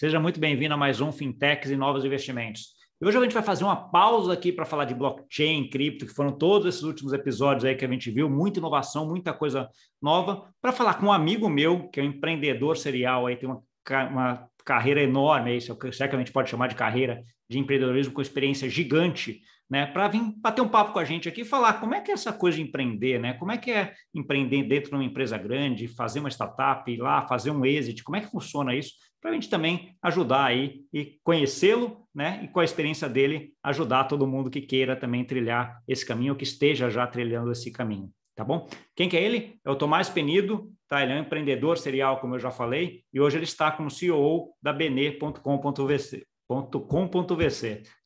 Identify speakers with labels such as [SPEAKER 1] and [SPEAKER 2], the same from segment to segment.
[SPEAKER 1] Seja muito bem-vindo a mais um Fintechs e Novos Investimentos. E hoje a gente vai fazer uma pausa aqui para falar de blockchain, cripto, que foram todos esses últimos episódios aí que a gente viu, muita inovação, muita coisa nova, para falar com um amigo meu, que é um empreendedor serial, aí tem uma, uma carreira enorme, aí, se é que a gente pode chamar de carreira de empreendedorismo com experiência gigante né, para vir bater um papo com a gente aqui e falar como é que é essa coisa de empreender, né? Como é que é empreender dentro de uma empresa grande, fazer uma startup, ir lá, fazer um exit, como é que funciona isso? Para a gente também ajudar aí e conhecê-lo, né? E com a experiência dele, ajudar todo mundo que queira também trilhar esse caminho, ou que esteja já trilhando esse caminho, tá bom? Quem que é ele? É o Tomás Penido, tá? Ele é um empreendedor serial, como eu já falei, e hoje ele está como CEO da bene.com.vc.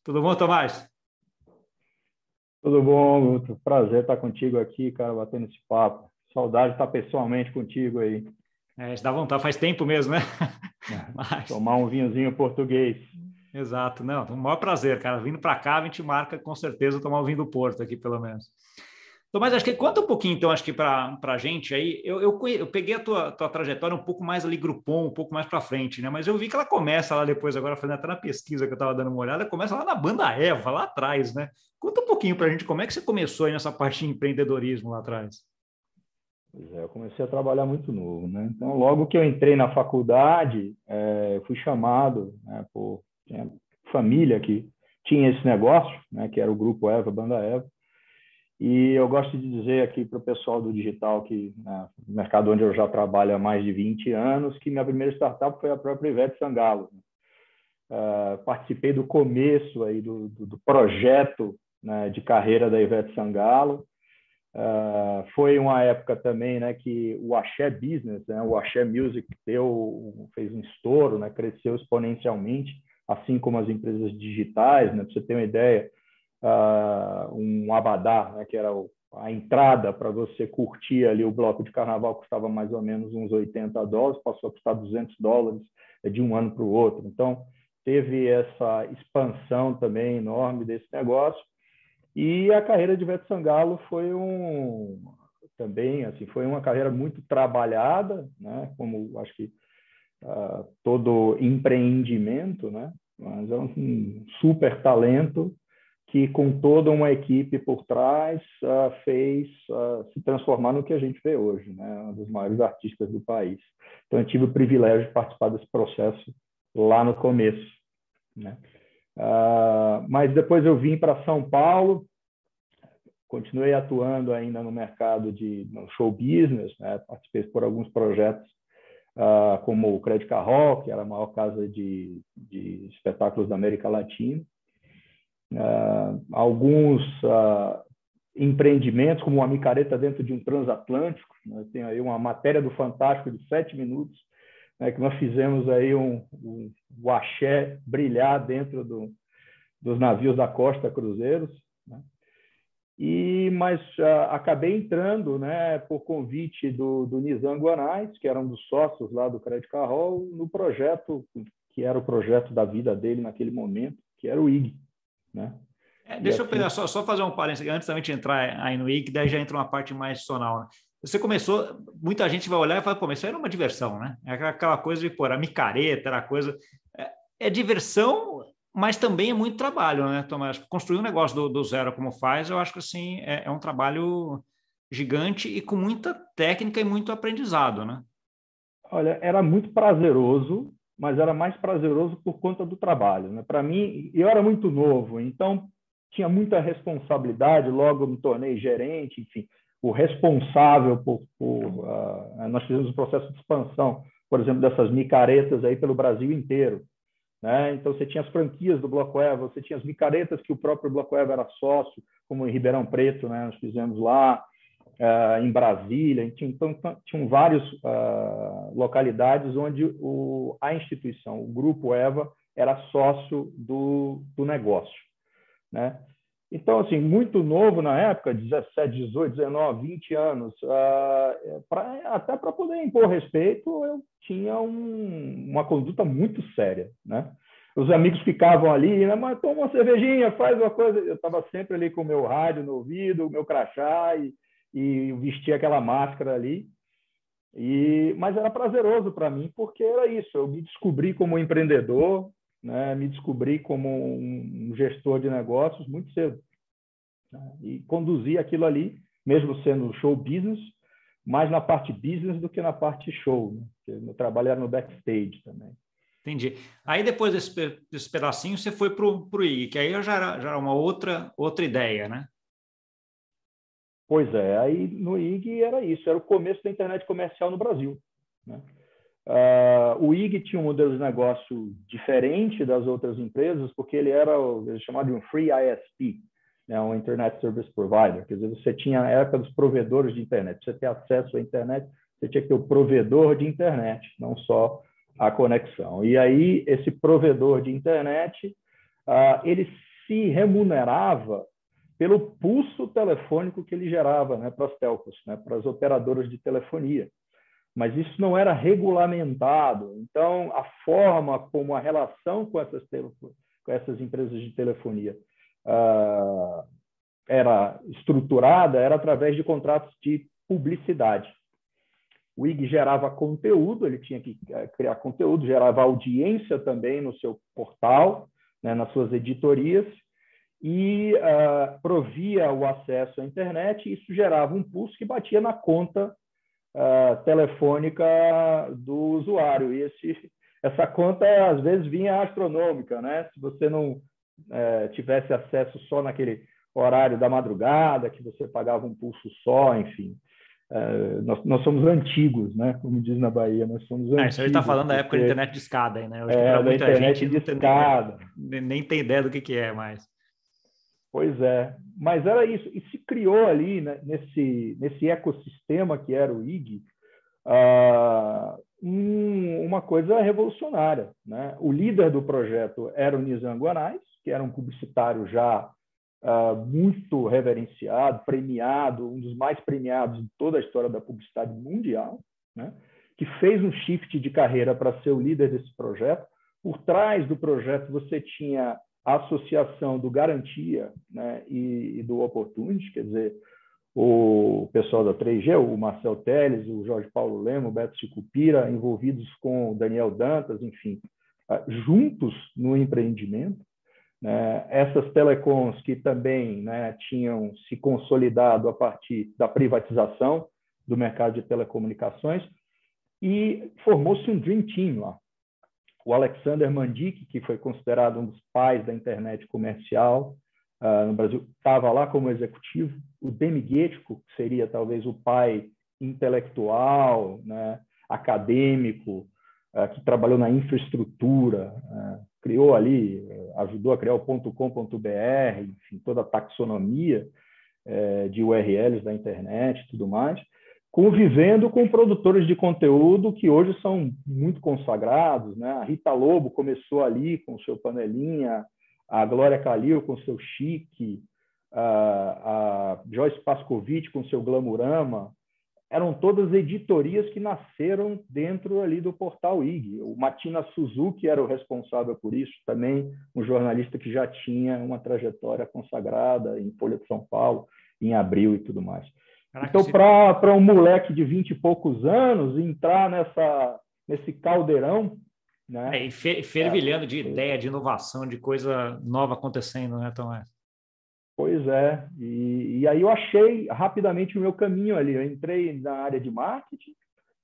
[SPEAKER 1] Tudo bom, Tomás?
[SPEAKER 2] Tudo bom, Guto? Prazer estar contigo aqui, cara, batendo esse papo. Saudade de estar pessoalmente contigo aí.
[SPEAKER 1] É, dá vontade, faz tempo mesmo, né?
[SPEAKER 2] É, Mas... Tomar um vinhozinho português.
[SPEAKER 1] Exato, não, um maior prazer, cara. Vindo para cá, a gente marca com certeza tomar o vinho do Porto aqui, pelo menos. Mas acho que conta um pouquinho, então, acho que para a gente aí, eu, eu, eu, peguei a tua, tua trajetória um pouco mais ali, grupom, um pouco mais para frente, né? Mas eu vi que ela começa lá depois, agora fazendo até na pesquisa que eu estava dando uma olhada, começa lá na banda Eva, lá atrás, né? Conta um pouquinho para a gente como é que você começou aí nessa parte de empreendedorismo lá atrás.
[SPEAKER 2] Pois é, eu comecei a trabalhar muito novo, né? Então, logo que eu entrei na faculdade, é, fui chamado né, por família que tinha esse negócio, né, que era o Grupo Eva, Banda Eva, e eu gosto de dizer aqui para o pessoal do digital, que né, mercado onde eu já trabalho há mais de 20 anos, que minha primeira startup foi a própria Ivete Sangalo. Uh, participei do começo aí do, do, do projeto né, de carreira da Ivete Sangalo. Uh, foi uma época também né, que o Axé Business, né, o Axé Music, deu, fez um estouro, né, cresceu exponencialmente, assim como as empresas digitais. Né, para você ter uma ideia, uh, um abadá, né, que era o, a entrada para você curtir ali o bloco de carnaval, custava mais ou menos uns 80 dólares, passou a custar 200 dólares é, de um ano para o outro. Então, teve essa expansão também enorme desse negócio. E a carreira de Beto Sangalo foi um também assim foi uma carreira muito trabalhada, né? Como acho que uh, todo empreendimento, né? Mas é um super talento que com toda uma equipe por trás uh, fez uh, se transformar no que a gente vê hoje, né? Um dos maiores artistas do país. Então eu tive o privilégio de participar desse processo lá no começo, né? Uh, mas depois eu vim para São Paulo, continuei atuando ainda no mercado de no show business, né? participei por alguns projetos como o Credit Carrol, que era a maior casa de, de espetáculos da América Latina, uh, alguns uh, empreendimentos, como uma micareta dentro de um transatlântico. Né? Tem aí uma matéria do Fantástico de sete minutos, né, que nós fizemos aí um, um, o axé brilhar dentro do, dos navios da Costa Cruzeiros. Né? E, mas uh, acabei entrando, né, por convite do, do Nizam Guanais, que era um dos sócios lá do Credit Carroll, no projeto que era o projeto da vida dele naquele momento, que era o IG. Né?
[SPEAKER 1] É, deixa eu pegar, só, só fazer um parênteses antes da gente entrar aí no IG, daí já entra uma parte mais adicional. Né? Você começou, muita gente vai olhar e pô, isso era uma diversão, né? É aquela coisa de, pô, era micareta, era coisa. É, é, diversão, mas também é muito trabalho, né, Tomás? Construir um negócio do, do zero como faz, eu acho que assim, é, é um trabalho gigante e com muita técnica e muito aprendizado, né?
[SPEAKER 2] Olha, era muito prazeroso, mas era mais prazeroso por conta do trabalho. Né? Para mim, eu era muito novo, então tinha muita responsabilidade. Logo me tornei gerente, enfim, o responsável por. por uh, nós fizemos um processo de expansão, por exemplo, dessas micaretas aí pelo Brasil inteiro. Né? Então você tinha as franquias do Bloco Eva, você tinha as micaretas que o próprio Bloco Eva era sócio, como em Ribeirão Preto, né? nós fizemos lá uh, em Brasília, então, então tinham várias uh, localidades onde o, a instituição, o grupo EVA, era sócio do, do negócio, né? Então, assim, muito novo na época, 17, 18, 19, 20 anos, uh, pra, até para poder impor respeito, eu tinha um, uma conduta muito séria, né? Os amigos ficavam ali, né, mas toma uma cervejinha, faz uma coisa. Eu estava sempre ali com o meu rádio no ouvido, o meu crachá, e, e vestir aquela máscara ali. E, mas era prazeroso para mim porque era isso. Eu me descobri como empreendedor, né? me descobri como um gestor de negócios muito cedo. Né? E conduzi aquilo ali, mesmo sendo show business, mais na parte business do que na parte show. Né? Trabalho era no backstage também.
[SPEAKER 1] Entendi. Aí depois desse, desse pedacinho você foi para o IG, que aí já era, já era uma outra, outra ideia, né?
[SPEAKER 2] Pois é, aí no IG era isso, era o começo da internet comercial no Brasil. Né? Uh, o IG tinha um modelo de negócio diferente das outras empresas, porque ele era o, chamado de um Free ISP, né? um Internet Service Provider. Quer dizer, você tinha a época dos provedores de internet. Para você ter acesso à internet, você tinha que ter o provedor de internet, não só a conexão. E aí, esse provedor de internet, uh, ele se remunerava pelo pulso telefônico que ele gerava né, para as telcos, né, para as operadoras de telefonia. Mas isso não era regulamentado. Então, a forma como a relação com essas, com essas empresas de telefonia uh, era estruturada era através de contratos de publicidade. O IG gerava conteúdo, ele tinha que eh, criar conteúdo, gerava audiência também no seu portal, né, nas suas editorias, e uh, provia o acesso à internet, e isso gerava um pulso que batia na conta uh, telefônica do usuário. E esse, essa conta, às vezes, vinha astronômica, né? Se você não uh, tivesse acesso só naquele horário da madrugada, que você pagava um pulso só, enfim. Uh, nós, nós, somos antigos, né? Como diz na Bahia, nós somos antigos. É,
[SPEAKER 1] isso aí está falando da época da internet de escada, aí, né?
[SPEAKER 2] Hoje, é, da internet gente,
[SPEAKER 1] de escada. Nem, nem tem ideia do que, que é mais.
[SPEAKER 2] Pois é, mas era isso. E se criou ali, né, nesse, nesse ecossistema que era o IG, uh, um, uma coisa revolucionária. Né? O líder do projeto era o Nizam Guanais, que era um publicitário já uh, muito reverenciado, premiado, um dos mais premiados de toda a história da publicidade mundial, né? que fez um shift de carreira para ser o líder desse projeto. Por trás do projeto, você tinha a associação do Garantia né, e, e, do Opportunity, quer dizer, o pessoal da 3G, o Marcel Teles, o Jorge Paulo Lemo, o Beto Sicupira, envolvidos com o Daniel Dantas, enfim, ah, juntos no empreendimento. Né, essas telecoms que também né, tinham se consolidado a partir da privatização do mercado de telecomunicações, e formou-se um Dream Team lá o Alexander Mandic, que foi considerado um dos pais da internet comercial uh, no Brasil, estava lá como executivo. O Demi Guettico, que seria talvez o pai intelectual, né, acadêmico, uh, que trabalhou na infraestrutura, uh, criou ali, ajudou a criar o .com.br, enfim, toda a taxonomia eh, de URLs da internet e tudo mais convivendo com produtores de conteúdo que hoje são muito consagrados. Né? A Rita Lobo começou ali com o seu Panelinha, a Glória Calil com seu Chique, a, Joyce Pascovitch com o seu Glamurama. Eram todas editorias que nasceram dentro ali do portal IG. O Matina Suzuki era o responsável por isso, também um jornalista que já tinha uma trajetória consagrada em Folha de São Paulo, em Abril e tudo mais. Caraca, então, para um moleque de vinte e poucos anos entrar nessa, nesse caldeirão. Né?
[SPEAKER 1] É, e fervilhando é, de ideia, de inovação, de coisa nova acontecendo, né, Tomás?
[SPEAKER 2] Pois é. E, e aí eu achei rapidamente o meu caminho ali. Eu entrei na área de marketing,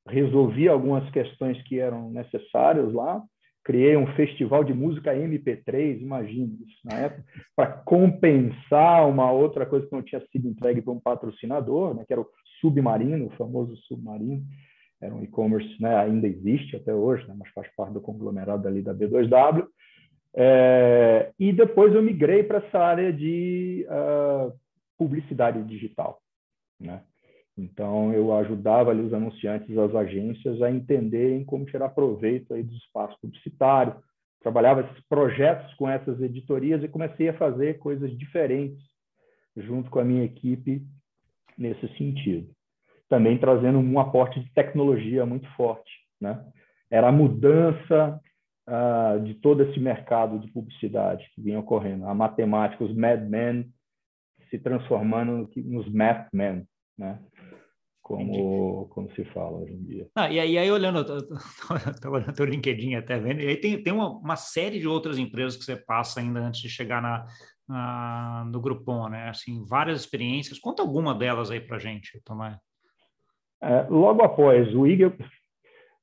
[SPEAKER 2] resolvi algumas questões que eram necessárias lá criei um festival de música MP3, imagina isso, na época, para compensar uma outra coisa que não tinha sido entregue para um patrocinador, né, que era o Submarino, o famoso Submarino, era um e-commerce, né, ainda existe até hoje, né, mas faz parte do conglomerado ali da B2W, é, e depois eu migrei para essa área de uh, publicidade digital, né? Então, eu ajudava ali os anunciantes, as agências, a entenderem como tirar proveito aí do espaço publicitário. Trabalhava esses projetos com essas editorias e comecei a fazer coisas diferentes junto com a minha equipe nesse sentido. Também trazendo um aporte de tecnologia muito forte. Né? Era a mudança uh, de todo esse mercado de publicidade que vinha ocorrendo. A matemática, os madmen se transformando nos men, né? Como, como se fala hoje em dia.
[SPEAKER 1] Ah, e, aí, aí, olhando, estava olhando teu LinkedIn até vendo, e aí tem, tem uma, uma, série de outras empresas que você passa ainda antes de chegar na, na no Groupon, né? Assim, várias experiências. Conta alguma delas aí para gente, Tomás.
[SPEAKER 2] É, logo após o IG,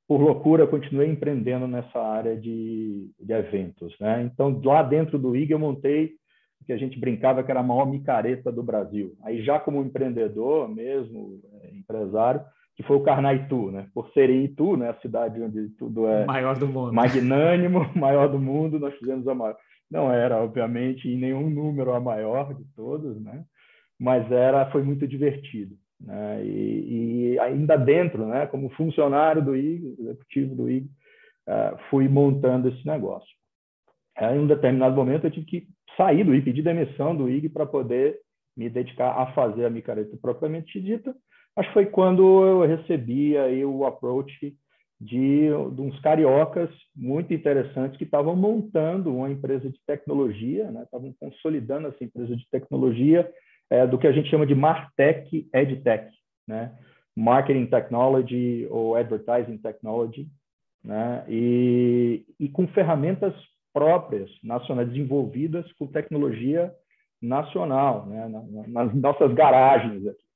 [SPEAKER 2] por loucura, continuei empreendendo nessa área de, de eventos, né? Então, lá dentro do IG, eu montei que a gente brincava que era a maior micareta do Brasil. Aí já como empreendedor mesmo, empresário, que foi o Carnaitu, né? Por ser em Itu, né? A cidade onde tudo é
[SPEAKER 1] maior do mundo,
[SPEAKER 2] magnânimo, maior do mundo, nós fizemos a maior. Não era, obviamente, em nenhum número a maior de todos, né? Mas era, foi muito divertido, né? E, e ainda dentro, né? Como funcionário do IG, executivo do IG, uh, fui montando esse negócio. Aí, em um determinado momento, eu tive que sair do IG, pedir demissão do IG para poder me dedicar a fazer a micareta propriamente dita. Acho que foi quando eu recebi aí o approach de, de uns cariocas muito interessantes que estavam montando uma empresa de tecnologia, né? estavam consolidando essa empresa de tecnologia é, do que a gente chama de Martech EdTech, né? Marketing Technology ou Advertising Technology, né? e, e com ferramentas próprias, nacionais, desenvolvidas com tecnologia nacional, né? nas nossas garagens aqui.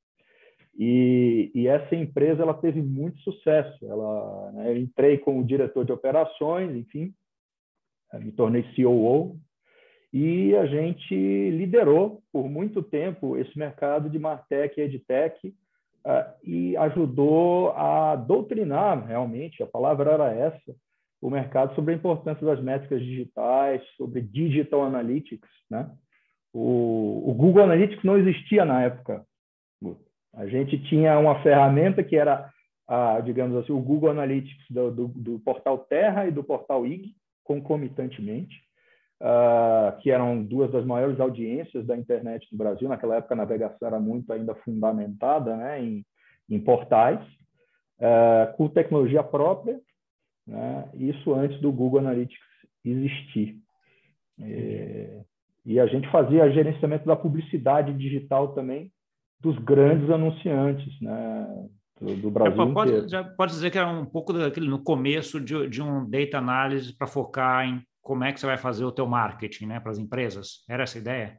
[SPEAKER 2] E, e, essa empresa ela teve muito sucesso. Ela, né, eu entrei como diretor de operações, enfim, eh, me tornei COO e a gente liderou por muito tempo esse mercado de Martech e EdTech uh, e ajudou a doutrinar realmente, a palavra era essa, o mercado sobre a importância das métricas digitais, sobre digital analytics, né? O, o Google Analytics não existia na época. A gente tinha uma ferramenta que era, a, digamos assim, o Google Analytics do, do, do portal Terra e do portal IG, concomitantemente, uh, que eram duas das maiores audiências da internet no Brasil. Naquela época, a navegação era muito ainda fundamentada né, em, em portais, uh, com tecnologia própria, né? Isso antes do Google Analytics existir. É, e a gente fazia gerenciamento da publicidade digital também dos grandes anunciantes, né? Do, do Brasil
[SPEAKER 1] já pode, inteiro. Já pode dizer que era um pouco daquele no começo de, de um data analysis para focar em como é que você vai fazer o teu marketing, né, para as empresas. Era essa a ideia?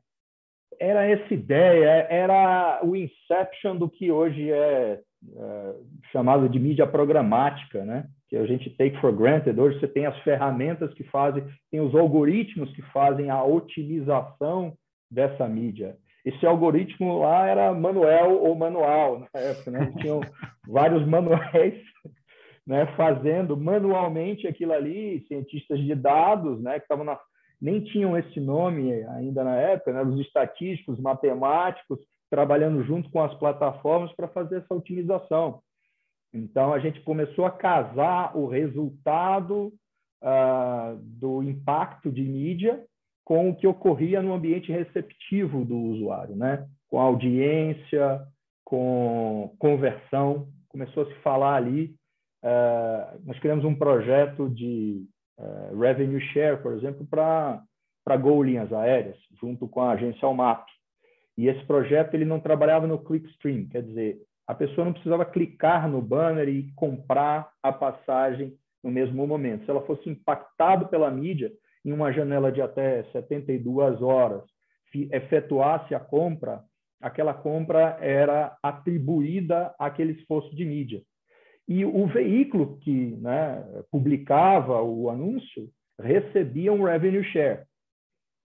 [SPEAKER 2] Era essa ideia, era o inception do que hoje é, é chamado de mídia programática, né? que a gente take for granted. Hoje você tem as ferramentas que fazem, tem os algoritmos que fazem a otimização dessa mídia. Esse algoritmo lá era manuel ou manual na época, né? Tinham vários manuais né, fazendo manualmente aquilo ali, cientistas de dados, né, que estavam na, nem tinham esse nome ainda na época, né, os estatísticos, matemáticos, trabalhando junto com as plataformas para fazer essa otimização. Então, a gente começou a casar o resultado uh, do impacto de mídia com o que ocorria no ambiente receptivo do usuário, né? com audiência, com conversão. Começou a se falar ali. Uh, nós criamos um projeto de uh, revenue share, por exemplo, para Gol Linhas Aéreas, junto com a agência Almap. E esse projeto ele não trabalhava no clickstream, quer dizer, a pessoa não precisava clicar no banner e comprar a passagem no mesmo momento. Se ela fosse impactada pela mídia em uma janela de até 72 horas, se efetuasse a compra, aquela compra era atribuída àquele esforço de mídia. E o veículo que né, publicava o anúncio recebia um revenue share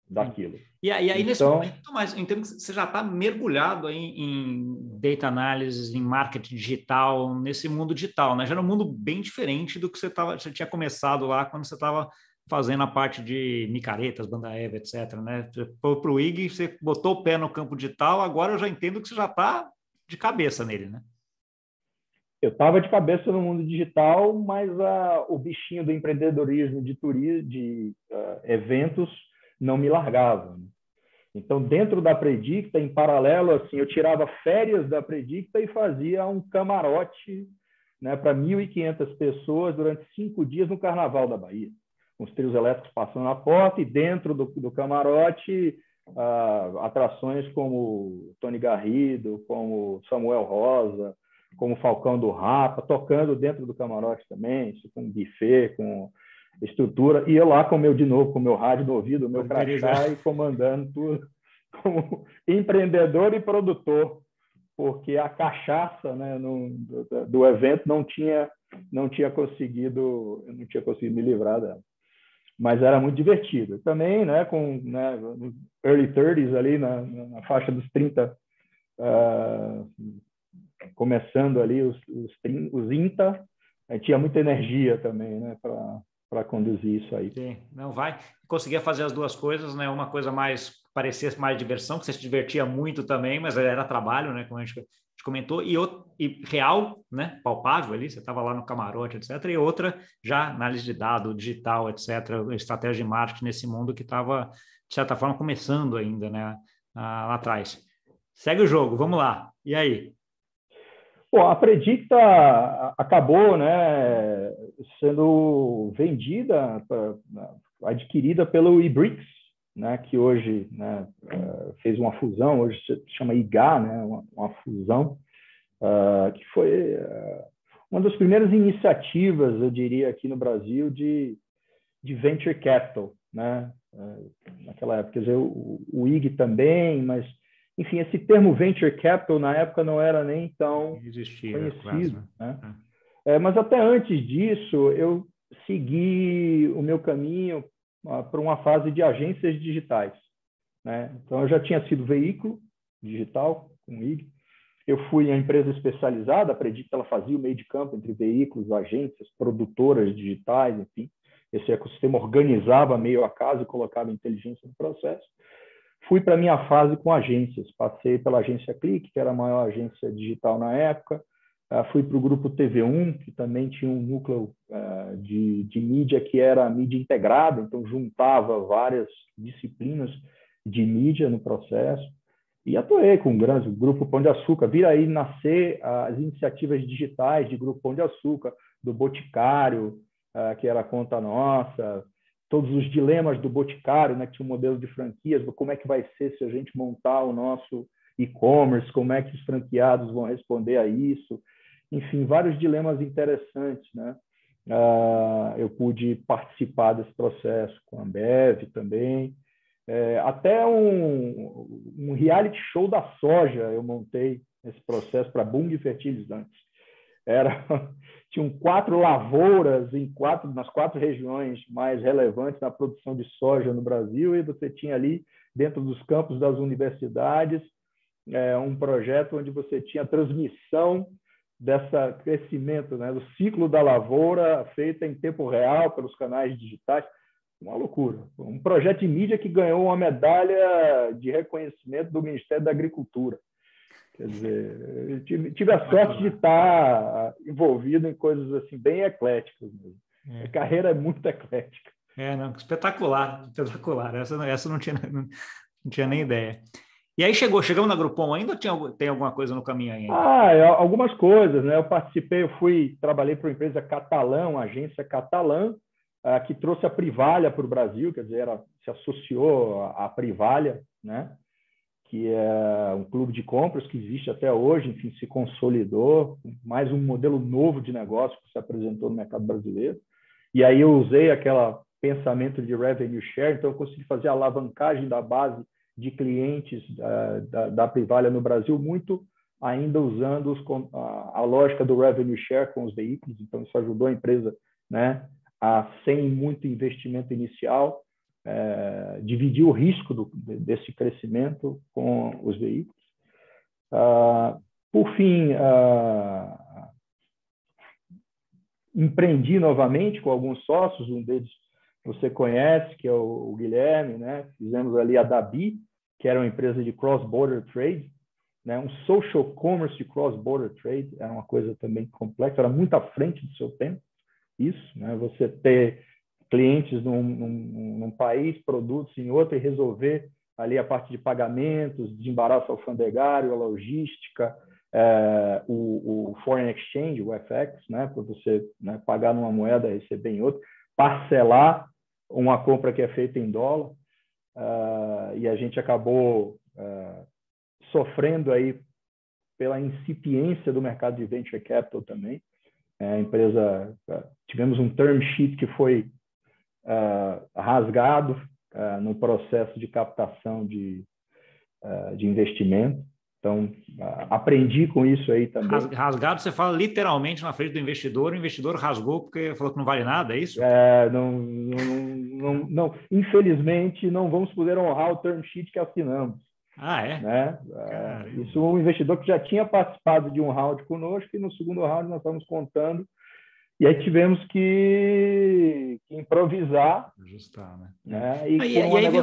[SPEAKER 2] daquilo.
[SPEAKER 1] E, aí, então, nesse momento, mas entendo que você já está mergulhado em, em, data analysis, em marketing digital, nesse mundo digital, né? Já era um mundo bem diferente do que você, tava, você tinha começado lá quando você estava fazendo a parte de micaretas, banda Eva, etc. Né? Para o IG, você botou o pé no campo digital, agora eu já entendo que você já está de cabeça nele, né?
[SPEAKER 2] Eu estava de cabeça no mundo digital, mas uh, o bichinho do empreendedorismo, de turismo, de uh, eventos, não me largavam. Então, dentro da Predicta, em paralelo, assim, eu tirava férias da Predicta e fazia um camarote né, para 1.500 pessoas durante cinco dias no Carnaval da Bahia. Com os trios elétricos passando na porta e dentro do, do camarote, uh, atrações como Tony Garrido, como Samuel Rosa, como Falcão do Rapa, tocando dentro do camarote também, com buffet, com estrutura, e eu lá com meu de novo, com meu rádio no ouvido, meu crachá e comandando tudo como empreendedor e produtor, porque a cachaça né, no, do, do, evento não tinha não tinha conseguido não tinha conseguido me livrar dela mas era muito divertido também né com né, early 30s ali na, na faixa dos 30 uh, ah, começando ali os, os, os INTA tinha muita energia também né para para conduzir isso aí.
[SPEAKER 1] Sim, não vai. Conseguia fazer as duas coisas, né? Uma coisa mais parecia mais diversão, que você se divertia muito também, mas era trabalho, né? Como a gente, comentou, e, outro, e real, né? Palpável ali, você estava lá no camarote, etc. E outra já análise de dado, digital, etc. Estratégia de marketing nesse mundo que estava de certa forma começando ainda, né? Lá atrás. Segue o jogo, vamos lá. E aí?
[SPEAKER 2] Bom, a Predicta acabou né, sendo vendida, adquirida pelo eBricks, né, que hoje né, eh, fez uma fusão, hoje se chama IGA, né, uma, uma fusão, uh, que foi uh, uma das primeiras iniciativas, eu diria, aqui no Brasil de, de venture capital. Né, uh, naquela época, quer dizer, o, o IG também, mas enfim, esse termo venture capital na época não era nem tão Existia, conhecido. Quase, né? Né? É. É, mas até antes disso, eu segui o meu caminho para uma fase de agências digitais. Né? Então, eu já tinha sido veículo digital com IG. Eu fui a empresa especializada, acredito que ela fazia o meio de campo entre veículos, agências, produtoras digitais, enfim. Esse ecossistema organizava meio a casa e colocava inteligência no processo. Fui para a minha fase com agências. Passei pela agência Clique, que era a maior agência digital na época. Uh, fui para o grupo TV1, que também tinha um núcleo uh, de, de mídia que era mídia integrada, então juntava várias disciplinas de mídia no processo. E atuei com o grande grupo Pão de Açúcar. Vira aí nascer as iniciativas digitais de Grupo Pão de Açúcar, do Boticário, uh, que era a conta nossa, todos os dilemas do Boticário, né, que tinha um modelo de franquias, como é que vai ser se a gente montar o nosso e-commerce, como é que os franqueados vão responder a isso, enfim, vários dilemas interessantes, né? Uh, eu pude participar desse processo com a Ambev também, é, até um, um, reality show da soja eu montei esse processo para Bung Fertilizantes. Era tinham quatro lavouras em quatro nas quatro regiões mais relevantes na produção de soja no Brasil e você tinha ali dentro dos campos das universidades é, um projeto onde você tinha transmissão dessa crescimento, né, do ciclo da lavoura feita em tempo real pelos canais digitais, uma loucura. Um projeto de mídia que ganhou uma medalha de reconhecimento do Ministério da Agricultura. Quer dizer, tive, tive, a sorte de estar envolvido em coisas assim bem ecléticas mesmo. É. A carreira é muito eclética.
[SPEAKER 1] É, não, espetacular, espetacular. Essa, essa não, tinha, não, não tinha nem ideia. E aí chegou, chegamos na Groupon ainda ou tinha, tem alguma coisa no caminho ainda?
[SPEAKER 2] Ah, é, algumas coisas, né? Eu participei, eu fui, trabalhei para uma empresa catalã, uma agência catalã, uh, que trouxe a Privalha para o Brasil, quer dizer, era, se associou à Privalha, né? que é um clube de compras que existe até hoje, enfim, se consolidou, mais um modelo novo de negócio que se apresentou no mercado brasileiro. E aí eu usei aquele pensamento de revenue share, então eu consegui fazer a alavancagem da base de clientes uh, da, da Privalha no Brasil, muito ainda usando os, a, a, lógica do revenue share com os veículos, então isso ajudou a empresa né, a, sem muito investimento inicial, é, dividir o risco do, desse crescimento com os veículos. Ah, por fim, ah, empreendi novamente com alguns sócios, um deles você conhece, que é o, o Guilherme, né? Fizemos ali a Dabi, que era uma empresa de cross-border trade, né? um social commerce de cross-border trade, era uma coisa também complexa, era muito à frente do seu tempo, isso, né? Você ter clientes num, num, num, país, produtos em outro e resolver ali a parte de pagamentos, de embaraço alfandegário, a logística, é, o, o, foreign exchange, o FX, né, para você né, pagar numa moeda e receber em outra, parcelar uma compra que é feita em dólar, uh, e a gente acabou uh, sofrendo aí pela incipiência do mercado de venture capital também. É, a empresa, tivemos um term sheet que foi rasgado no processo de captação de, de investimento. Então, aprendi com isso aí também.
[SPEAKER 1] Rasgado, você fala literalmente na frente do investidor, o investidor rasgou porque falou que não vale nada, é isso?
[SPEAKER 2] É, não, não, não, não, infelizmente, não vamos poder honrar o term sheet que assinamos.
[SPEAKER 1] Ah, é?
[SPEAKER 2] Né? É, isso um investidor que já tinha participado de um round conosco e no segundo round nós estamos contando e aí tivemos que, que improvisar.
[SPEAKER 1] Ajustar, né?
[SPEAKER 2] né?
[SPEAKER 1] E, aí, aí, vem,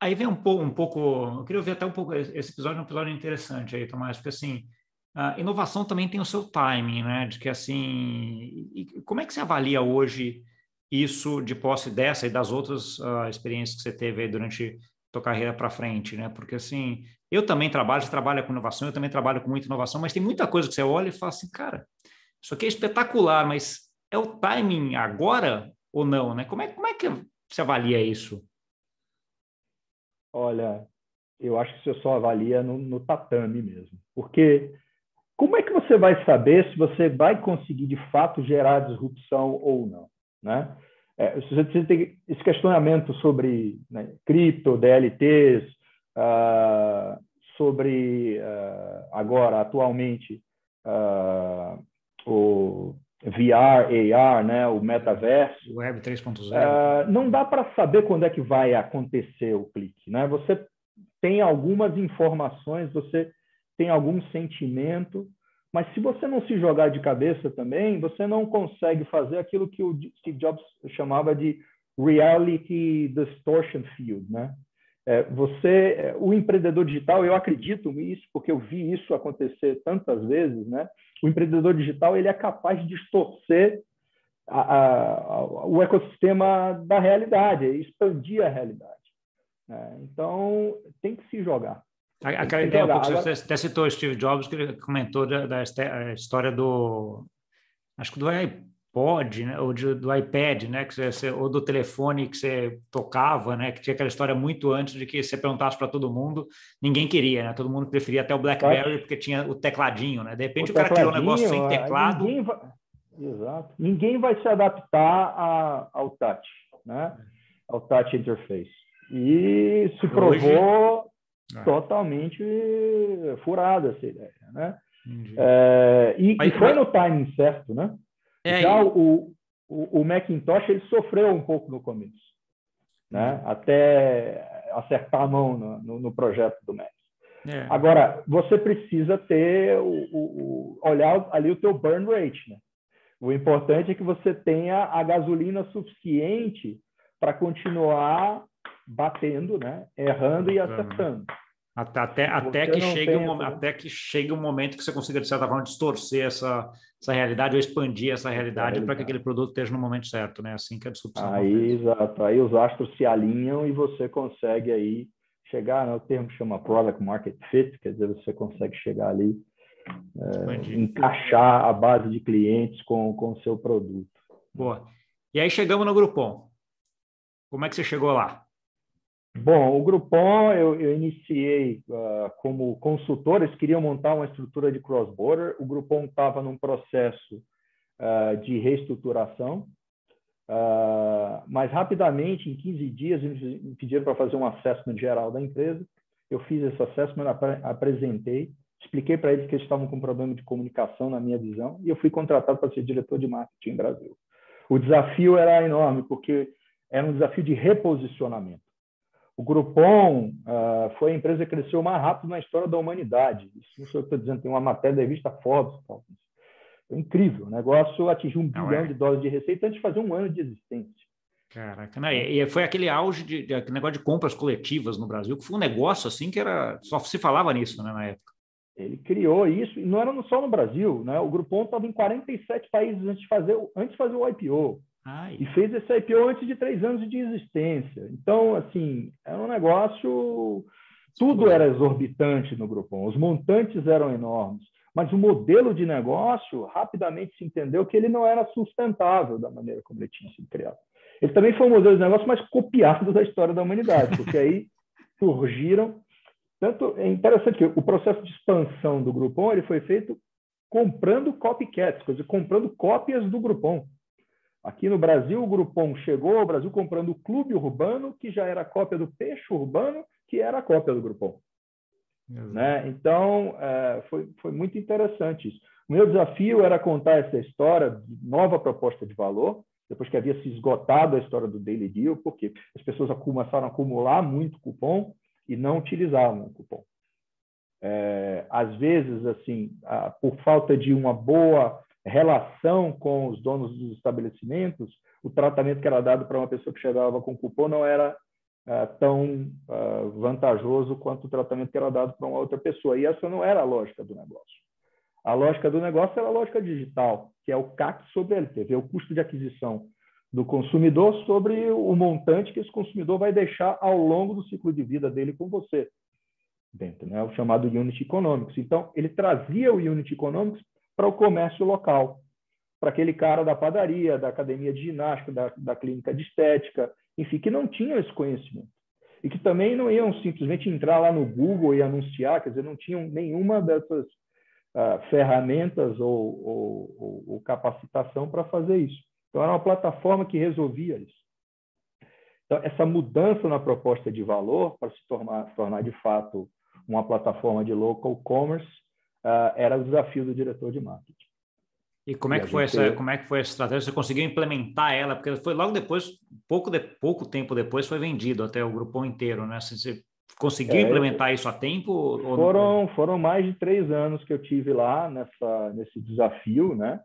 [SPEAKER 1] aí, vem, um pouco, um pouco. Eu queria ver até um pouco. Esse episódio é um episódio interessante aí, Tomás, porque assim. A inovação também tem o seu timing, né? De que assim, como é que você avalia hoje isso de posse dessa e das outras uh, experiências que você teve aí durante tua carreira para frente, né? Porque assim, eu também trabalho, você trabalha com inovação, eu também trabalho com muita inovação, mas tem muita coisa que você olha e fala assim, cara, isso aqui é espetacular, mas é o timing agora ou não, né? Como é, como é que você avalia isso?
[SPEAKER 2] Olha, eu acho que você só avalia no, no tatame mesmo. Porque como é que você vai saber se você vai conseguir de fato gerar disrupção ou não, né? É, você tem esse questionamento sobre né, cripto, DLTs, uh, sobre uh, agora, atualmente, uh, o VR, AR, né, o metaverso.
[SPEAKER 1] Web 3.0.
[SPEAKER 2] Uh, não dá para saber quando é que vai acontecer o clique. Né? Você tem algumas informações, você tem algum sentimento, mas se você não se jogar de cabeça também, você não consegue fazer aquilo que o Steve Jobs chamava de reality distortion field, né? É, você, é, o empreendedor digital, eu acredito nisso porque eu vi isso acontecer tantas vezes, né? O empreendedor digital ele é capaz de distorcer a, a, a, o ecossistema da realidade, expandir a realidade. Né? Então tem que se jogar.
[SPEAKER 1] Aquela ideia, um pouco, você até citou o Steve Jobs, que comentou da, da história do, acho que do iPod, né, ou de, do iPad, né, que você, ou do telefone que você tocava, né, que tinha aquela história muito antes de que você perguntasse para todo mundo, ninguém queria, né, todo mundo preferia até o BlackBerry porque tinha o tecladinho, né, de repente o, o cara criou um negócio sem teclado.
[SPEAKER 2] Ninguém vai, exato. Ninguém vai se adaptar a, ao touch, né, ao touch interface. E se provou Hoje... totalmente furada essa ideia, né. É, e, Mas, e foi no timing certo, né? É, Já o, o, o, Macintosh ele sofreu um pouco no começo, né? Uhum. até acertar a mão no, no, no projeto do Mac. É. Agora, você precisa ter o, o, olhar ali o teu burn rate. Né? O importante é que você tenha a gasolina suficiente para continuar batendo, né? errando e acertando.
[SPEAKER 1] Até, até, até que chegue um, até que chegue um momento que você consiga, de certa forma, distorcer essa, essa realidade ou expandir essa realidade para que aquele produto esteja no momento certo, né? Assim que a disrupção
[SPEAKER 2] Aí, exato. Aí os astros se alinham e você consegue aí chegar, né? o termo chama Product Market Fit, quer dizer, você consegue chegar ali, é, encaixar a base de clientes com o seu produto.
[SPEAKER 1] Boa. E aí chegamos no Groupon. Como é que você chegou lá?
[SPEAKER 2] Bom, o Groupon eu, eu iniciei uh, como consultor, eles queriam montar uma estrutura de cross-border, o Groupon estava num processo uh, de reestruturação, uh, mas rapidamente, em 15 dias, me pediram para fazer um assessment geral da empresa, eu fiz esse assessment, ap apresentei, expliquei para eles que eles estavam com um problema de comunicação, na minha visão, e eu fui contratado para ser diretor de marketing Brasil. O desafio era enorme, porque era um desafio de reposicionamento. O Groupon uh, foi a empresa que cresceu mais rápido na história da humanidade. Isso não sou eu que estou dizendo, tem uma matéria da revista Forbes. Tal. Foi incrível. O negócio atingiu um bilhão é. de dólares de receita antes de fazer um ano de existência.
[SPEAKER 1] Caraca, não, e foi aquele auge de, de negócio de compras coletivas no Brasil, que foi um negócio assim que era só se falava nisso né, na época.
[SPEAKER 2] Ele criou isso, e não era só no Brasil, né? O Groupon estava em 47 países antes de fazer, antes de fazer o IPO. Ai. E fez esse IPO antes de três anos de existência. Então, assim, é um negócio. Tudo era exorbitante no Groupon, os montantes eram enormes, mas o modelo de negócio rapidamente se entendeu que ele não era sustentável da maneira como ele tinha sido criado. Ele também foi um modelo de negócio mais copiado da história da humanidade, porque aí surgiram Tanto é interessante que o processo de expansão do Groupon ele foi feito comprando copycats, quer dizer, comprando cópias do Groupon. Aqui no Brasil, o Groupon chegou ao Brasil comprando o Clube Urbano, que já era cópia do Peixe Urbano, que era a cópia do Groupon. Né? Então, é, foi, foi muito interessante isso. O meu desafio era contar essa história de nova proposta de valor, depois que havia se esgotado a história do Daily Deal, porque as pessoas começaram a acumular muito cupom e não utilizavam o cupom. É, às vezes, assim, por falta de uma boa relação com os donos dos estabelecimentos, o tratamento que era dado para uma pessoa que chegava com cupom não era é, tão é, vantajoso quanto o tratamento que era dado para uma outra pessoa. E essa não era a lógica do negócio. A lógica do negócio era a lógica digital, que é o CAC sobre LTV, o custo de aquisição do consumidor sobre o montante que esse consumidor vai deixar ao longo do ciclo de vida dele com você, dentro, né? o chamado Unit Economics. Então, ele trazia o Unit Economics para o comércio local, para aquele cara da padaria, da academia de ginástica, da, da clínica de estética, enfim, que não tinham esse conhecimento. E que também não iam simplesmente entrar lá no Google e anunciar, quer dizer, não tinham nenhuma dessas uh, ferramentas ou, ou, ou, ou capacitação para fazer isso. Então, era uma plataforma que resolvia isso. Então, essa mudança na proposta de valor para se tornar, tornar de fato uma plataforma de local commerce uh, era o desafio do diretor de marketing.
[SPEAKER 1] E como é, que foi essa, como é que foi essa estratégia? Você conseguiu implementar ela? Porque foi logo depois, pouco, de, pouco tempo depois, foi vendido até o grupão inteiro, né? Você conseguiu é, implementar isso a tempo?
[SPEAKER 2] Foram, foram mais de três anos que eu tive lá nessa, nesse desafio, né?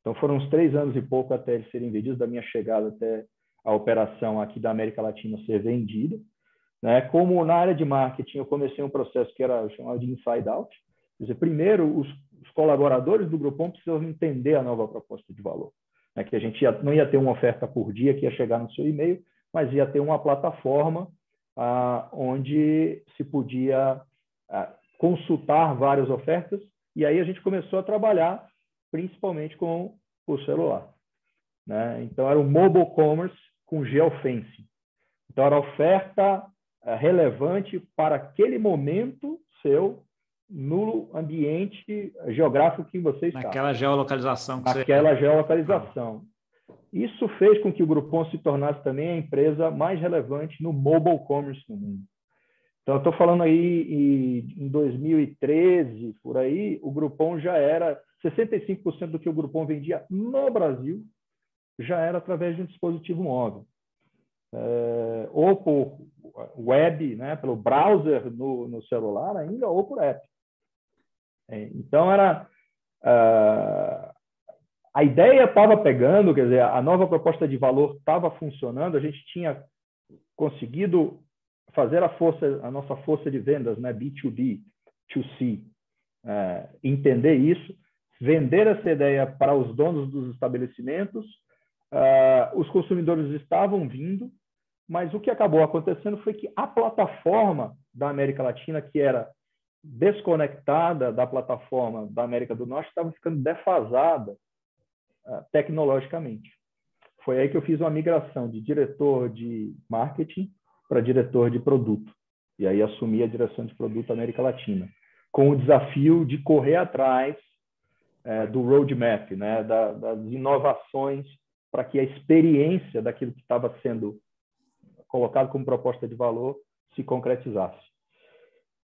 [SPEAKER 2] Então foram uns três anos e pouco até eles serem vendidos, da minha chegada até a operação aqui da América Latina ser vendida. Né? Como na área de marketing eu comecei um processo que era chamado de inside out. Quer dizer, primeiro os, os colaboradores do Groupon precisam entender a nova proposta de valor. Né? Que a gente ia, não ia ter uma oferta por dia que ia chegar no seu e-mail, mas ia ter uma plataforma ah, onde se podia ah, consultar várias ofertas. E aí a gente começou a trabalhar principalmente com o celular. Né? Então, era o mobile commerce com geofencing. Então, era oferta eh, relevante para aquele momento seu no ambiente geográfico que você está.
[SPEAKER 1] Naquela geolocalização.
[SPEAKER 2] Que Naquela você... geolocalização. Isso fez com que o Groupon se tornasse também a empresa mais relevante no mobile commerce no mundo. Então, estou falando aí em 2013, por aí, o Groupon já era 65% do que o Groupon vendia no Brasil já era através de um dispositivo móvel. É, ou por web, né, pelo browser no, no celular ainda, ou por app. É, então, era... Uh, a ideia estava pegando, quer dizer, a nova proposta de valor estava funcionando, a gente tinha conseguido fazer a força, a nossa força de vendas, né, B2B, 2C, é, entender isso, vender essa ideia para os donos dos estabelecimentos. Uh, os consumidores estavam vindo, mas o que acabou acontecendo foi que a plataforma da América Latina, que era desconectada da plataforma da América do Norte, estava ficando defasada uh, tecnologicamente. Foi aí que eu fiz uma migração de diretor de marketing para diretor de produto. E aí assumi a direção de produto América Latina, com o desafio de correr atrás é, do roadmap, né, da, das inovações para que a experiência daquilo que estava sendo colocado como proposta de valor se concretizasse.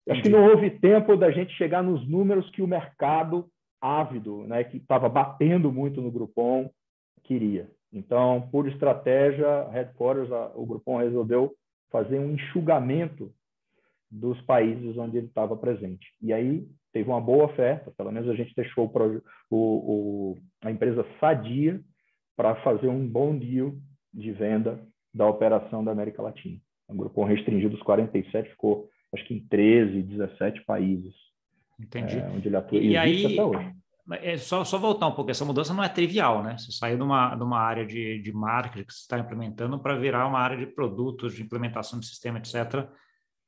[SPEAKER 2] Acho que não houve tempo da gente chegar nos números que o mercado ávido, né, que estava batendo muito no Groupon, queria. Então, por estratégia, Headquarters, o Groupon resolveu fazer um enxugamento dos países onde ele estava presente. E aí teve uma boa oferta, pelo menos a gente deixou o, o, a empresa sadia para fazer um bom deal de venda da operação da América Latina. O grupo restringido dos 47 ficou, acho que em 13, 17 países.
[SPEAKER 1] Entendi. É,
[SPEAKER 2] onde ele atua e, e aí, até hoje.
[SPEAKER 1] É só, só voltar um pouco, essa mudança não é trivial, né? Você saiu de uma, de uma área de, de marketing que você está implementando para virar uma área de produtos, de implementação de sistema, etc.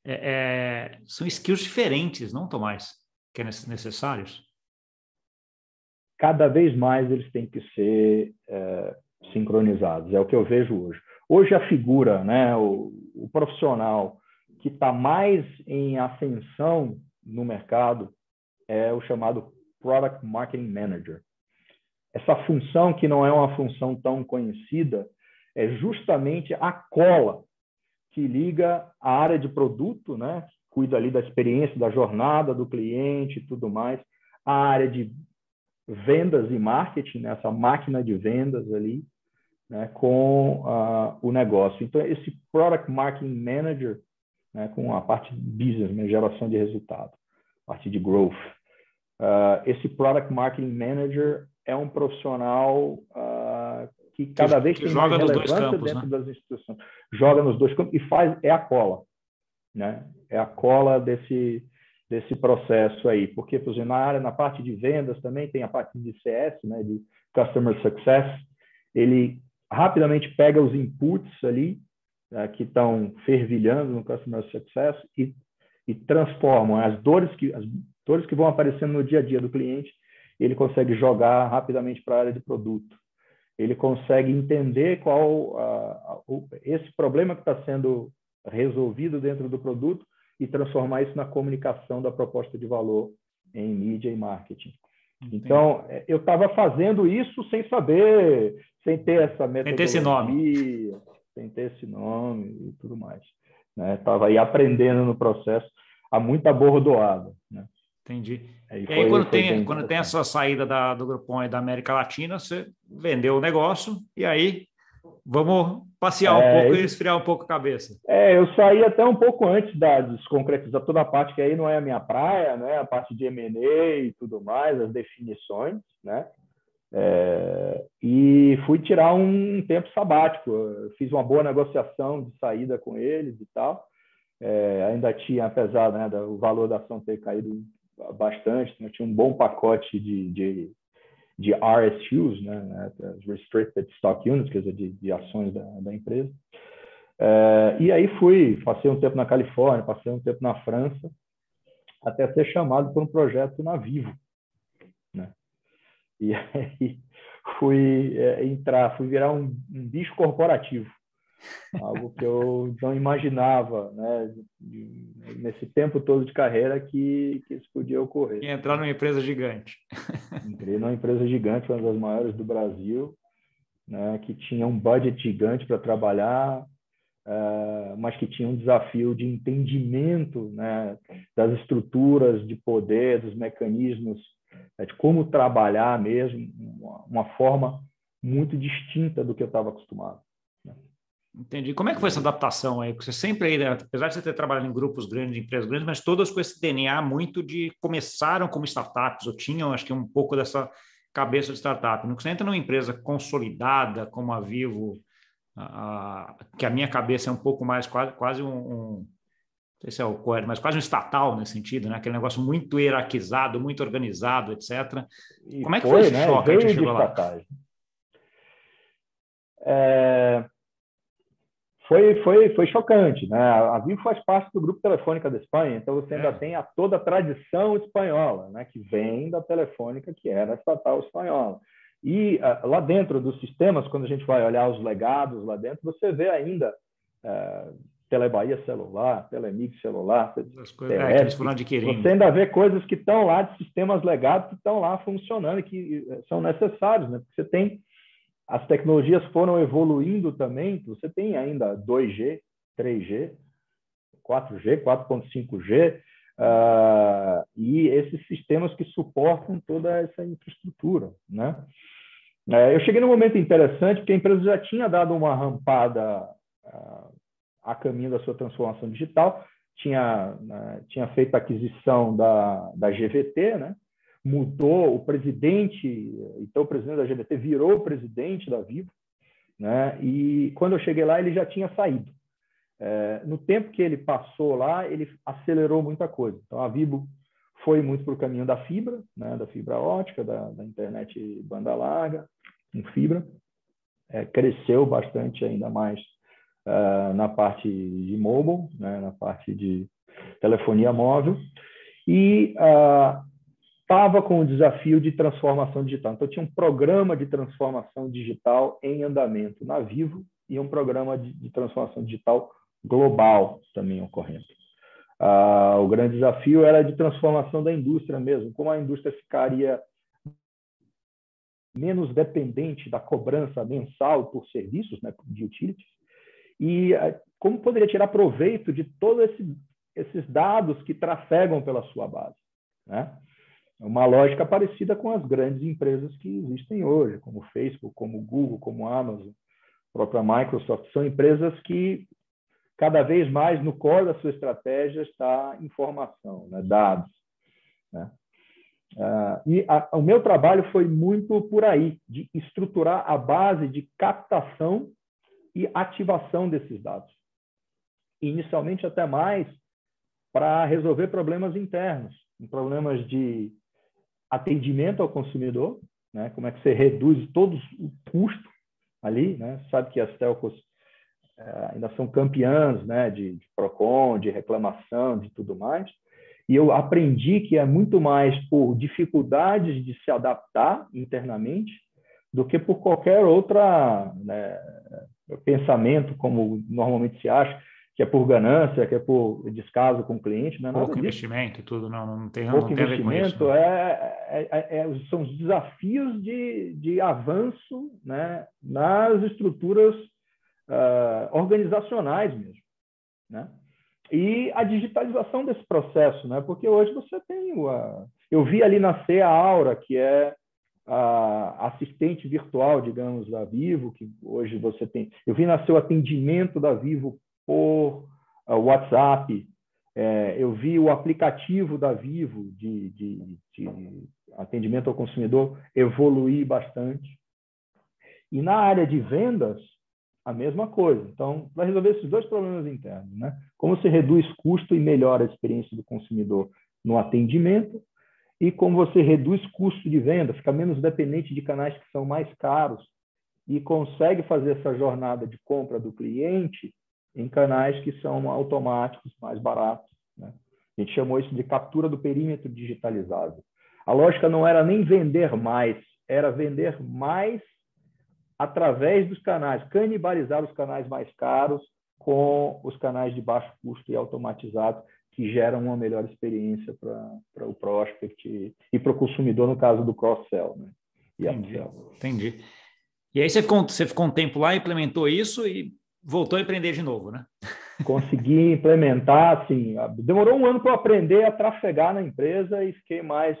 [SPEAKER 1] É, é, são skills diferentes, não, Tomás? que é necessários?
[SPEAKER 2] Cada vez mais eles têm que ser é, sincronizados, é o que eu vejo hoje. Hoje a figura, né, o, o profissional que está mais em ascensão no mercado é o chamado Product Marketing Manager. Essa função, que não é uma função tão conhecida, é justamente a cola que liga a área de produto, né, cuida ali da experiência, da jornada do cliente e tudo mais, a área de vendas e marketing, né, essa máquina de vendas ali, né, com uh, o negócio. Então, esse Product Marketing Manager, né, com a parte de business, né, geração de resultado, parte de growth. Uh, esse Product Marketing Manager é um profissional uh, que cada que, vez tem mais relevância campos, dentro né? das instituições. Joga nos dois campos e faz, é a cola. Né? É a cola desse, desse processo aí. Porque, por exemplo, na área, na parte de vendas também tem a parte de CS, né, de Customer Success. Ele rapidamente pega os inputs ali né, que estão fervilhando no Customer Success e, e transformam as dores que as dores que vão aparecendo no dia a dia do cliente, ele consegue jogar rapidamente para a área de produto. Ele consegue entender qual a, o, esse problema que está sendo resolvido dentro do produto e transformar isso na comunicação da proposta de valor em mídia e marketing. Entendi. Então, é, eu estava fazendo isso sem saber, sem ter essa metodologia, sem ter esse nome, sem ter esse nome e tudo mais. Estava né? aí aprendendo no processo, há muita bordoada. Né?
[SPEAKER 1] Entendi. Aí e aí, quando tem, quando tem essa saída da, do Grupom e da América Latina, você vendeu o negócio e aí Vamos passear é, um pouco e esfriar um pouco a cabeça.
[SPEAKER 2] É, eu saí até um pouco antes da, de se concretizar toda a parte que aí não é a minha praia, né? A parte de M&A e tudo mais, as definições, né? É, e fui tirar um tempo sabático. Eu fiz uma boa negociação de saída com eles e tal. É, ainda tinha, apesar né, do valor da ação ter caído bastante, né, tinha um bom pacote de, de de RSUs, né, né Restricted Stock Units, quer dizer, de, de ações da, da empresa. É, e aí fui, passei um tempo na Califórnia, passei um tempo na França, até ser chamado por um projeto na Vivo. E aí fui é, entrar, fui virar um, um bicho corporativo algo que eu não imaginava, né, nesse tempo todo de carreira que, que isso podia ocorrer.
[SPEAKER 1] E entrar numa empresa gigante.
[SPEAKER 2] Entrei numa empresa gigante, uma das maiores do Brasil, né, que tinha um budget gigante para trabalhar, uh, mas que tinha um desafio de entendimento né, das estruturas de poder, dos mecanismos, né, de como trabalhar mesmo, uma, uma forma muito distinta do que eu estava acostumado.
[SPEAKER 1] Entendi. Como é que foi essa adaptação aí? Porque você sempre, né, apesar de você ter trabalhado em grupos grandes, empresas grandes, mas todas com esse DNA muito de começaram como startups, ou tinham, acho que um pouco dessa cabeça de startup. No que você entra numa empresa consolidada como a Vivo, a, que a minha cabeça é um pouco mais quase, quase um, um não sei se é o correto, mas quase um estatal nesse sentido, né? Aquele negócio muito hierarquizado, muito organizado, etc.
[SPEAKER 2] E Como é que foi, foi esse né? choque? Veio de lá? É, foi, foi, foi chocante. Né? A Vivo faz parte do Grupo Telefônica da Espanha, então você ainda é. tem a, toda a tradição espanhola, né? que vem da Telefônica, que era estatal espanhola. E uh, lá dentro dos sistemas, quando a gente vai olhar os legados lá dentro, você vê ainda uh, Telebahia celular, Telemix celular,
[SPEAKER 1] As coisas, é, eles foram adquirindo.
[SPEAKER 2] Você ainda vê coisas que estão lá de sistemas legados que estão lá funcionando e que eh, são necessários, né? Porque você tem as tecnologias foram evoluindo também. Você tem ainda 2G, 3G, 4G, 4.5G, uh, e esses sistemas que suportam toda essa infraestrutura. Né? É, eu cheguei num momento interessante, porque a empresa já tinha dado uma rampada uh, a caminho da sua transformação digital, tinha, uh, tinha feito a aquisição da, da GVT, né? mudou o presidente, então o presidente da GBT virou o presidente da Vivo, né? E quando eu cheguei lá ele já tinha saído. É, no tempo que ele passou lá, ele acelerou muita coisa. Então a Vivo foi muito para o caminho da fibra, né? Da fibra ótica, da, da internet banda larga, com fibra, é, cresceu bastante ainda mais uh, na parte de mobile, né? Na parte de telefonia móvel e uh, estava com o desafio de transformação digital. Então, tinha um programa de transformação digital em andamento na Vivo e um programa de, de transformação digital global também ocorrendo. Ah, o grande desafio era de transformação da indústria mesmo, como a indústria ficaria menos dependente da cobrança mensal por serviços, né, de utilities, e ah, como poderia tirar proveito de todos esse, esses dados que trafegam pela sua base. Né? Uma lógica parecida com as grandes empresas que existem hoje, como Facebook, como Google, como Amazon, própria Microsoft, são empresas que cada vez mais no core da sua estratégia está informação, né? dados. Né? Uh, e a, o meu trabalho foi muito por aí, de estruturar a base de captação e ativação desses dados. Inicialmente, até mais para resolver problemas internos, problemas de atendimento ao consumidor, né? como é que você reduz todo o custo ali, né? sabe que as telcos é, ainda são campeãs né, de, de PROCON, de reclamação, de tudo mais. E eu aprendi que é muito mais por dificuldades de se adaptar internamente do que por qualquer outra né, pensamento, como normalmente se acha, que é por ganância, que é por descaso com o cliente. Né?
[SPEAKER 1] Pouco investimento e tudo, não, não tem,
[SPEAKER 2] Pouco
[SPEAKER 1] não tem
[SPEAKER 2] investimento, é, é, é, é, são os desafios de, de avanço né, nas estruturas uh, organizacionais mesmo, né? E a digitalização desse processo, né? Porque hoje você tem o, eu vi ali nascer a Aura, que é a assistente virtual, digamos, da Vivo, que hoje você tem. Eu vi nascer o atendimento da Vivo por uh, WhatsApp. É, eu vi o aplicativo da Vivo de, de, de atendimento ao consumidor evoluir bastante. E na área de vendas, a mesma coisa. Então, vai resolver esses dois problemas internos, né? Como você reduz custo e melhora a experiência do consumidor no atendimento e como você reduz custo de venda, fica menos dependente de canais que são mais caros e consegue fazer essa jornada de compra do cliente em canais que são automáticos, mais baratos. Né? A gente chamou isso de captura do perímetro digitalizado. A lógica não era nem vender mais, era vender mais através dos canais, canibalizar os canais mais caros com os canais de baixo custo e automatizados, que geram uma melhor experiência para o prospect e para o consumidor, no caso do cross-sell. Né?
[SPEAKER 1] E entendi, entendi. E aí você ficou, você ficou um tempo lá, implementou isso e voltou a empreender de novo, né?
[SPEAKER 2] Consegui implementar, assim, demorou um ano para aprender a trafegar na empresa e fiquei mais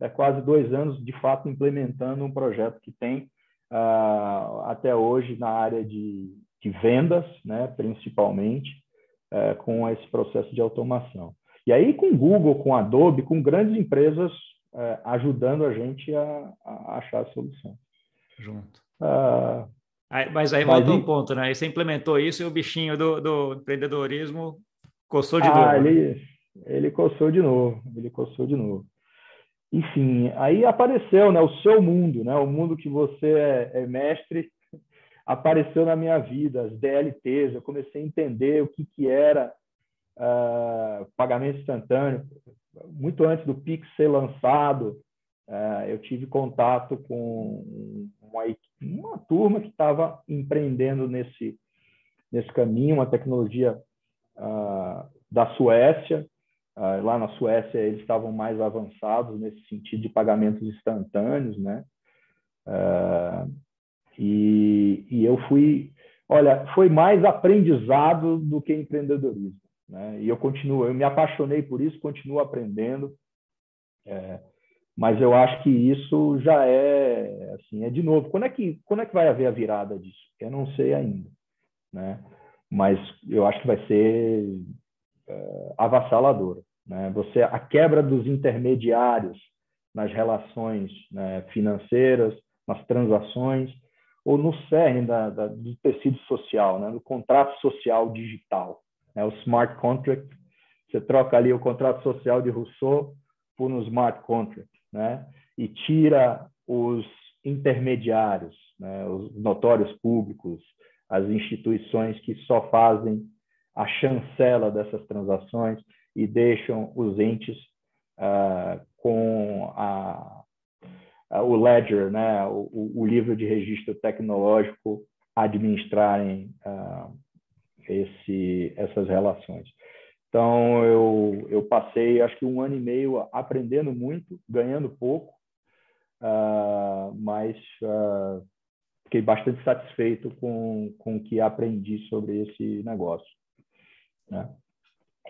[SPEAKER 2] é, quase dois anos, de fato, implementando um projeto que tem uh, até hoje na área de, de vendas, né, principalmente, uh, com esse processo de automação. E aí, com Google, com Adobe, com grandes empresas uh, ajudando a gente a, a achar a solução.
[SPEAKER 1] Junto. Uh, aí, mas aí volta um ponto, né? Aí você implementou isso e o bichinho do, do empreendedorismo coçou de ah, novo.
[SPEAKER 2] Né? Ele, ele coçou de novo, ele coçou de novo enfim, aí apareceu né, o seu mundo, né, o mundo que você é, é mestre, apareceu na minha vida, as DLTs, eu comecei a entender o que, que era uh, pagamento instantâneo. Muito antes do Pix ser lançado, uh, eu tive contato com uma, uma turma que estava empreendendo nesse, nesse caminho, uma tecnologia uh, da Suécia, lá na Suécia eles estavam mais avançados nesse sentido de pagamentos instantâneos, né? E, e, eu fui, olha, foi mais aprendizado do que empreendedorismo, né? E eu continuo, eu me apaixonei por isso, continuo aprendendo, é, mas eu acho que isso já é, assim, é de novo. Quando é que, quando é que vai haver a virada disso? Eu não sei ainda, né? Mas eu acho que vai ser uh, avassaladora. Né? Você a quebra dos intermediários nas relações né, financeiras, nas transações, ou no cerne da, da, do tecido social, né, no contrato social digital, né, o smart contract. Você troca ali o contrato social de Rousseau por um smart contract, né, e tira os intermediários, né, os notórios públicos, as instituições que só fazem a chancela dessas transações e deixam os entes uh, com a, o ledger, né, o, o, livro de registro tecnológico, administrarem uh, esse, essas relações. Então, eu, eu passei, acho que um ano e meio aprendendo muito, ganhando pouco, uh, mas uh, fiquei bastante satisfeito com, com o que aprendi sobre esse negócio. Né?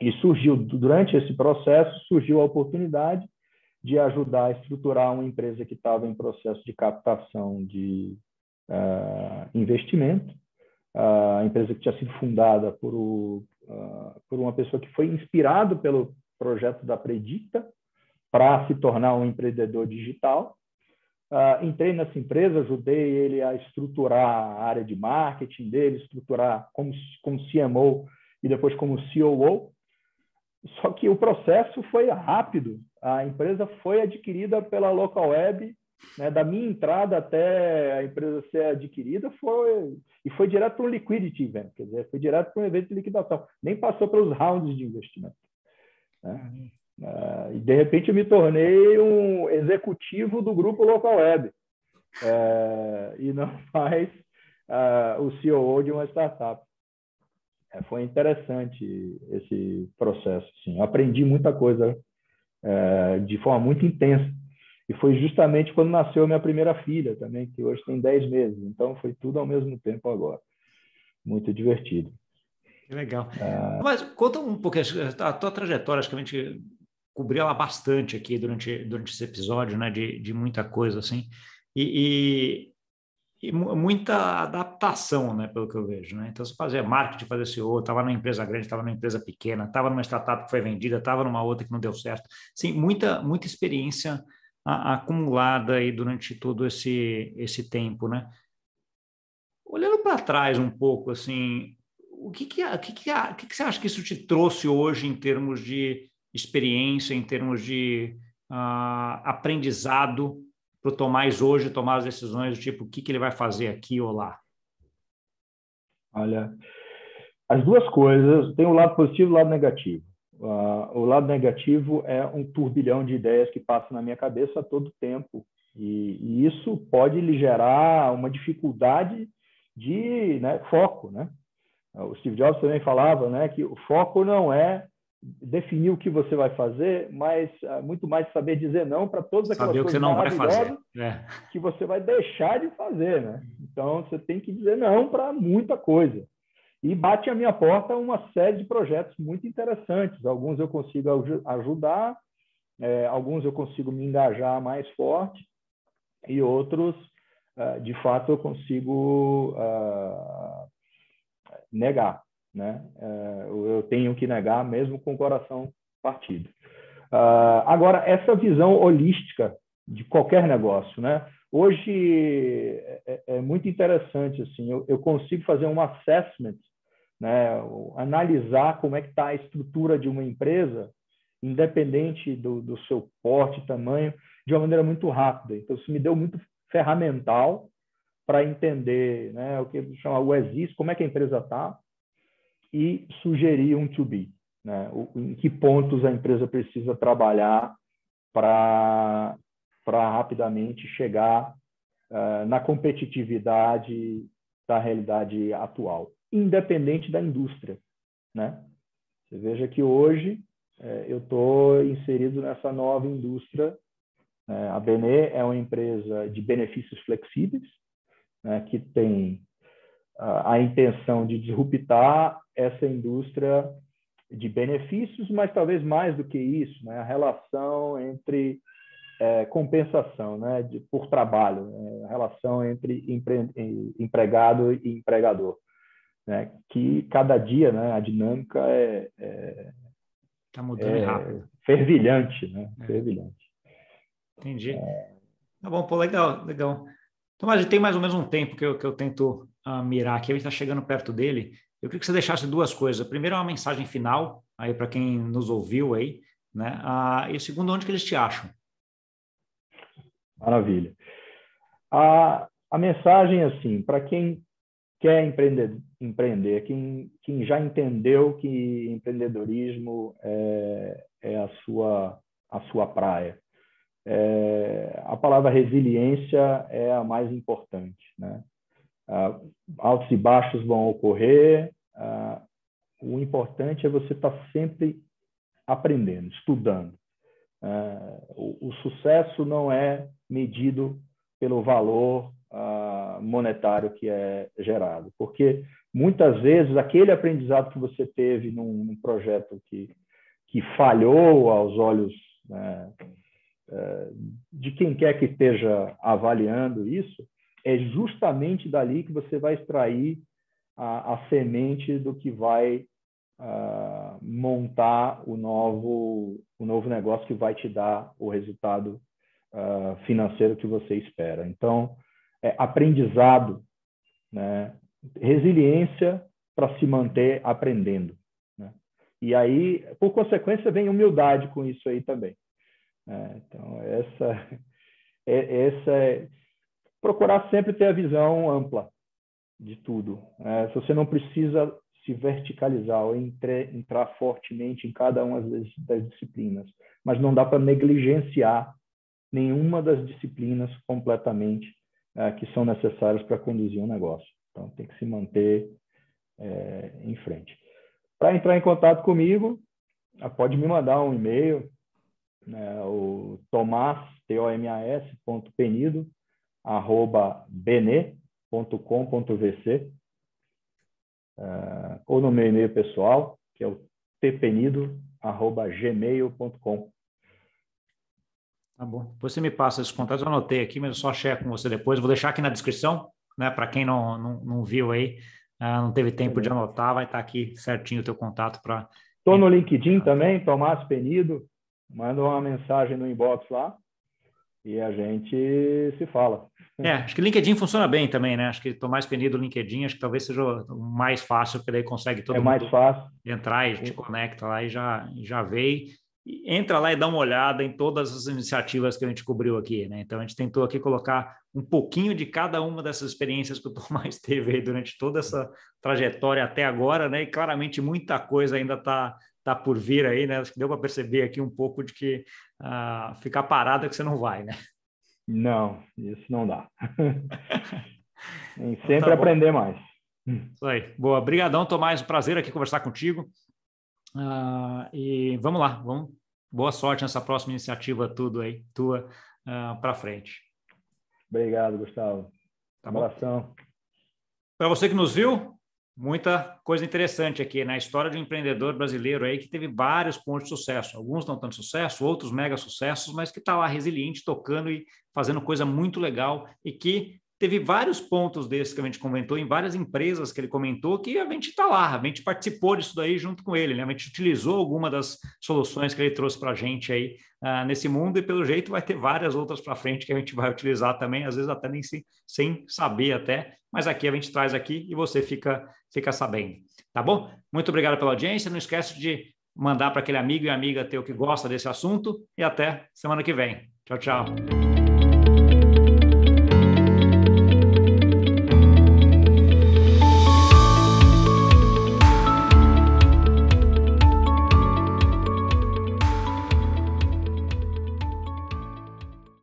[SPEAKER 2] E surgiu, durante esse processo, surgiu a oportunidade de ajudar a estruturar uma empresa que estava em processo de captação de uh, investimento, a empresa que tinha sido fundada por, o, uh, por uma pessoa que foi inspirado pelo projeto da Predicta para se tornar um empreendedor digital. Uh, entrei nessa empresa, ajudei ele a estruturar a área de marketing dele, estruturar como, como CMO e depois como COO. Só que o processo foi rápido. A empresa foi adquirida pela Local Web né, da minha entrada até a empresa ser adquirida foi e foi direto para um liquidity event, quer dizer, foi direto para um evento de liquidação, nem passou pelos rounds de investimento. Né? Uh, e de repente eu me tornei um executivo do grupo Local Web uh, e não mais uh, o CEO de uma startup. É, foi interessante esse processo. Sim. Eu aprendi muita coisa de forma muito intensa e foi justamente quando nasceu a minha primeira filha também, que hoje tem 10 meses. Então foi tudo ao mesmo tempo agora. Muito divertido.
[SPEAKER 1] Que legal. Ah, Mas conta um pouco a tua trajetória, acho que a gente cobriu ela bastante aqui durante, durante esse episódio, né? De, de muita coisa, assim. E, e, muita adaptação, né? Pelo que eu vejo, né? Então, você fazia marketing, fazia CEO, estava numa empresa grande, estava numa empresa pequena, estava numa startup que foi vendida, estava numa outra que não deu certo. Sim, muita, muita experiência a, acumulada aí durante todo esse, esse tempo, né? Olhando para trás um pouco, assim, o que que, o que, que, o que, que você acha que isso te trouxe hoje em termos de experiência, em termos de uh, aprendizado para o Tomás hoje tomar as decisões do tipo o que, que ele vai fazer aqui ou lá?
[SPEAKER 2] Olha, as duas coisas, tem o lado positivo e o lado negativo. Uh, o lado negativo é um turbilhão de ideias que passa na minha cabeça a todo tempo. E, e isso pode lhe gerar uma dificuldade de né, foco. Né? O Steve Jobs também falava né, que o foco não é definir o que você vai fazer, mas uh, muito mais saber dizer não para todas aquelas
[SPEAKER 1] saber
[SPEAKER 2] coisas
[SPEAKER 1] que você não vai fazer.
[SPEAKER 2] É. que você vai deixar de fazer. Né? Então, você tem que dizer não para muita coisa. E bate à minha porta uma série de projetos muito interessantes. Alguns eu consigo ajudar, é, alguns eu consigo me engajar mais forte, e outros, uh, de fato, eu consigo uh, negar. Né? Uh, eu tenho que negar, mesmo com o coração partido. agora, essa visão holística de qualquer negócio, né? Hoje é, é, é, muito interessante assim, eu, consigo fazer um assessment né? analisar como é que está a estrutura de uma empresa, independente do, do seu porte, tamanho, de uma maneira muito rápida. Então, isso me deu muito ferramental para entender né, o que chama o exist, como é que a empresa está, e sugerir um to be. Né? Em que pontos a empresa precisa trabalhar para rapidamente chegar uh, na competitividade da realidade atual independente da indústria, né? Você veja que hoje é, eu estou inserido nessa nova indústria. Né? A Benê é uma empresa de benefícios flexíveis, né? que tem a intenção de disruptar essa indústria de benefícios, mas talvez mais do que isso, né? a relação entre é, compensação né? de, por trabalho, né? a relação entre empre, empregado e empregador né? que cada dia né, a dinâmica é,
[SPEAKER 1] é tá mudando é rápido.
[SPEAKER 2] fervilhante, né? É. Fervilhante.
[SPEAKER 1] Entendi. É... Tá bom, pô, legal, legal. Mas tem mais ou menos um tempo que eu, que eu tento uh, mirar aqui, a gente está chegando perto dele. Eu queria que você deixasse duas coisas. Primeiro, uma mensagem final aí para quem nos ouviu aí, né? Uh, e segundo, onde que eles te acham?
[SPEAKER 2] Maravilha. A, a mensagem, assim, para quem quer empreender, empreender quem, quem já entendeu que empreendedorismo é, é a, sua, a sua praia. É, a palavra resiliência é a mais importante. Né? Ah, altos e baixos vão ocorrer, ah, o importante é você estar tá sempre aprendendo, estudando. É, o, o, sucesso não é medido pelo valor monetário que é gerado, porque muitas vezes aquele aprendizado que você teve num, num projeto que, que falhou aos olhos né, é, de quem quer que esteja avaliando isso, é justamente dali que você vai extrair a, a semente do que vai uh, montar o novo, o novo negócio que vai te dar o resultado uh, financeiro que você espera. Então, é aprendizado, né? resiliência para se manter aprendendo. Né? E aí, por consequência, vem humildade com isso aí também. Né? Então, essa, é, essa é procurar sempre ter a visão ampla de tudo. É, se você não precisa se verticalizar ou entre, entrar fortemente em cada uma das, das disciplinas, mas não dá para negligenciar nenhuma das disciplinas completamente é, que são necessárias para conduzir um negócio. Então, tem que se manter é, em frente. Para entrar em contato comigo, pode me mandar um e-mail, né, o tomás, T-O-M-A-S, ponto penido, arroba bene.com.vc, uh, ou no meu e-mail pessoal, que é o tpenido.gmail.com.
[SPEAKER 1] Tá bom. Depois você me passa esses contatos, eu anotei aqui, mas eu só checo com você depois. Vou deixar aqui na descrição, né? Para quem não, não, não, viu aí, uh, não teve tempo de anotar, vai estar tá aqui certinho o teu contato para.
[SPEAKER 2] Estou no LinkedIn também, Tomás Penido. Manda uma mensagem no inbox lá e a gente se fala.
[SPEAKER 1] É, acho que o LinkedIn funciona bem também, né? Acho que estou mais penido o LinkedIn, acho que talvez seja o mais fácil, porque daí consegue todo
[SPEAKER 2] é mais fácil.
[SPEAKER 1] entrar e te conecta lá e já, já veio. Entra lá e dá uma olhada em todas as iniciativas que a gente cobriu aqui, né? Então a gente tentou aqui colocar um pouquinho de cada uma dessas experiências que o Tomás teve aí durante toda essa trajetória até agora, né? E claramente muita coisa ainda está tá por vir aí, né? Acho que deu para perceber aqui um pouco de que uh, ficar parado é que você não vai, né?
[SPEAKER 2] Não, isso não dá. Tem sempre tá aprender mais.
[SPEAKER 1] Isso aí. Boa. Obrigadão, Tomás. Prazer aqui conversar contigo. Uh, e vamos lá. Vamos. Boa sorte nessa próxima iniciativa tudo aí, tua, uh, ah, para frente.
[SPEAKER 2] Obrigado, Gustavo. Tá Abração.
[SPEAKER 1] Para você que nos viu, muita coisa interessante aqui na né? história de um empreendedor brasileiro aí que teve vários pontos de sucesso. Alguns não tanto sucesso, outros mega sucessos, mas que está lá resiliente, tocando e fazendo coisa muito legal e que teve vários pontos desses que a gente comentou em várias empresas que ele comentou que a gente está lá, a gente participou disso daí junto com ele, né? A gente utilizou alguma das soluções que ele trouxe para a gente aí uh, nesse mundo e pelo jeito vai ter várias outras para frente que a gente vai utilizar também, às vezes até nem sem, sem saber até, mas aqui a gente traz aqui e você fica fica sabendo, tá bom? Muito obrigado pela audiência, não esquece de mandar para aquele amigo e amiga teu que gosta desse assunto e até semana que vem. Tchau, tchau.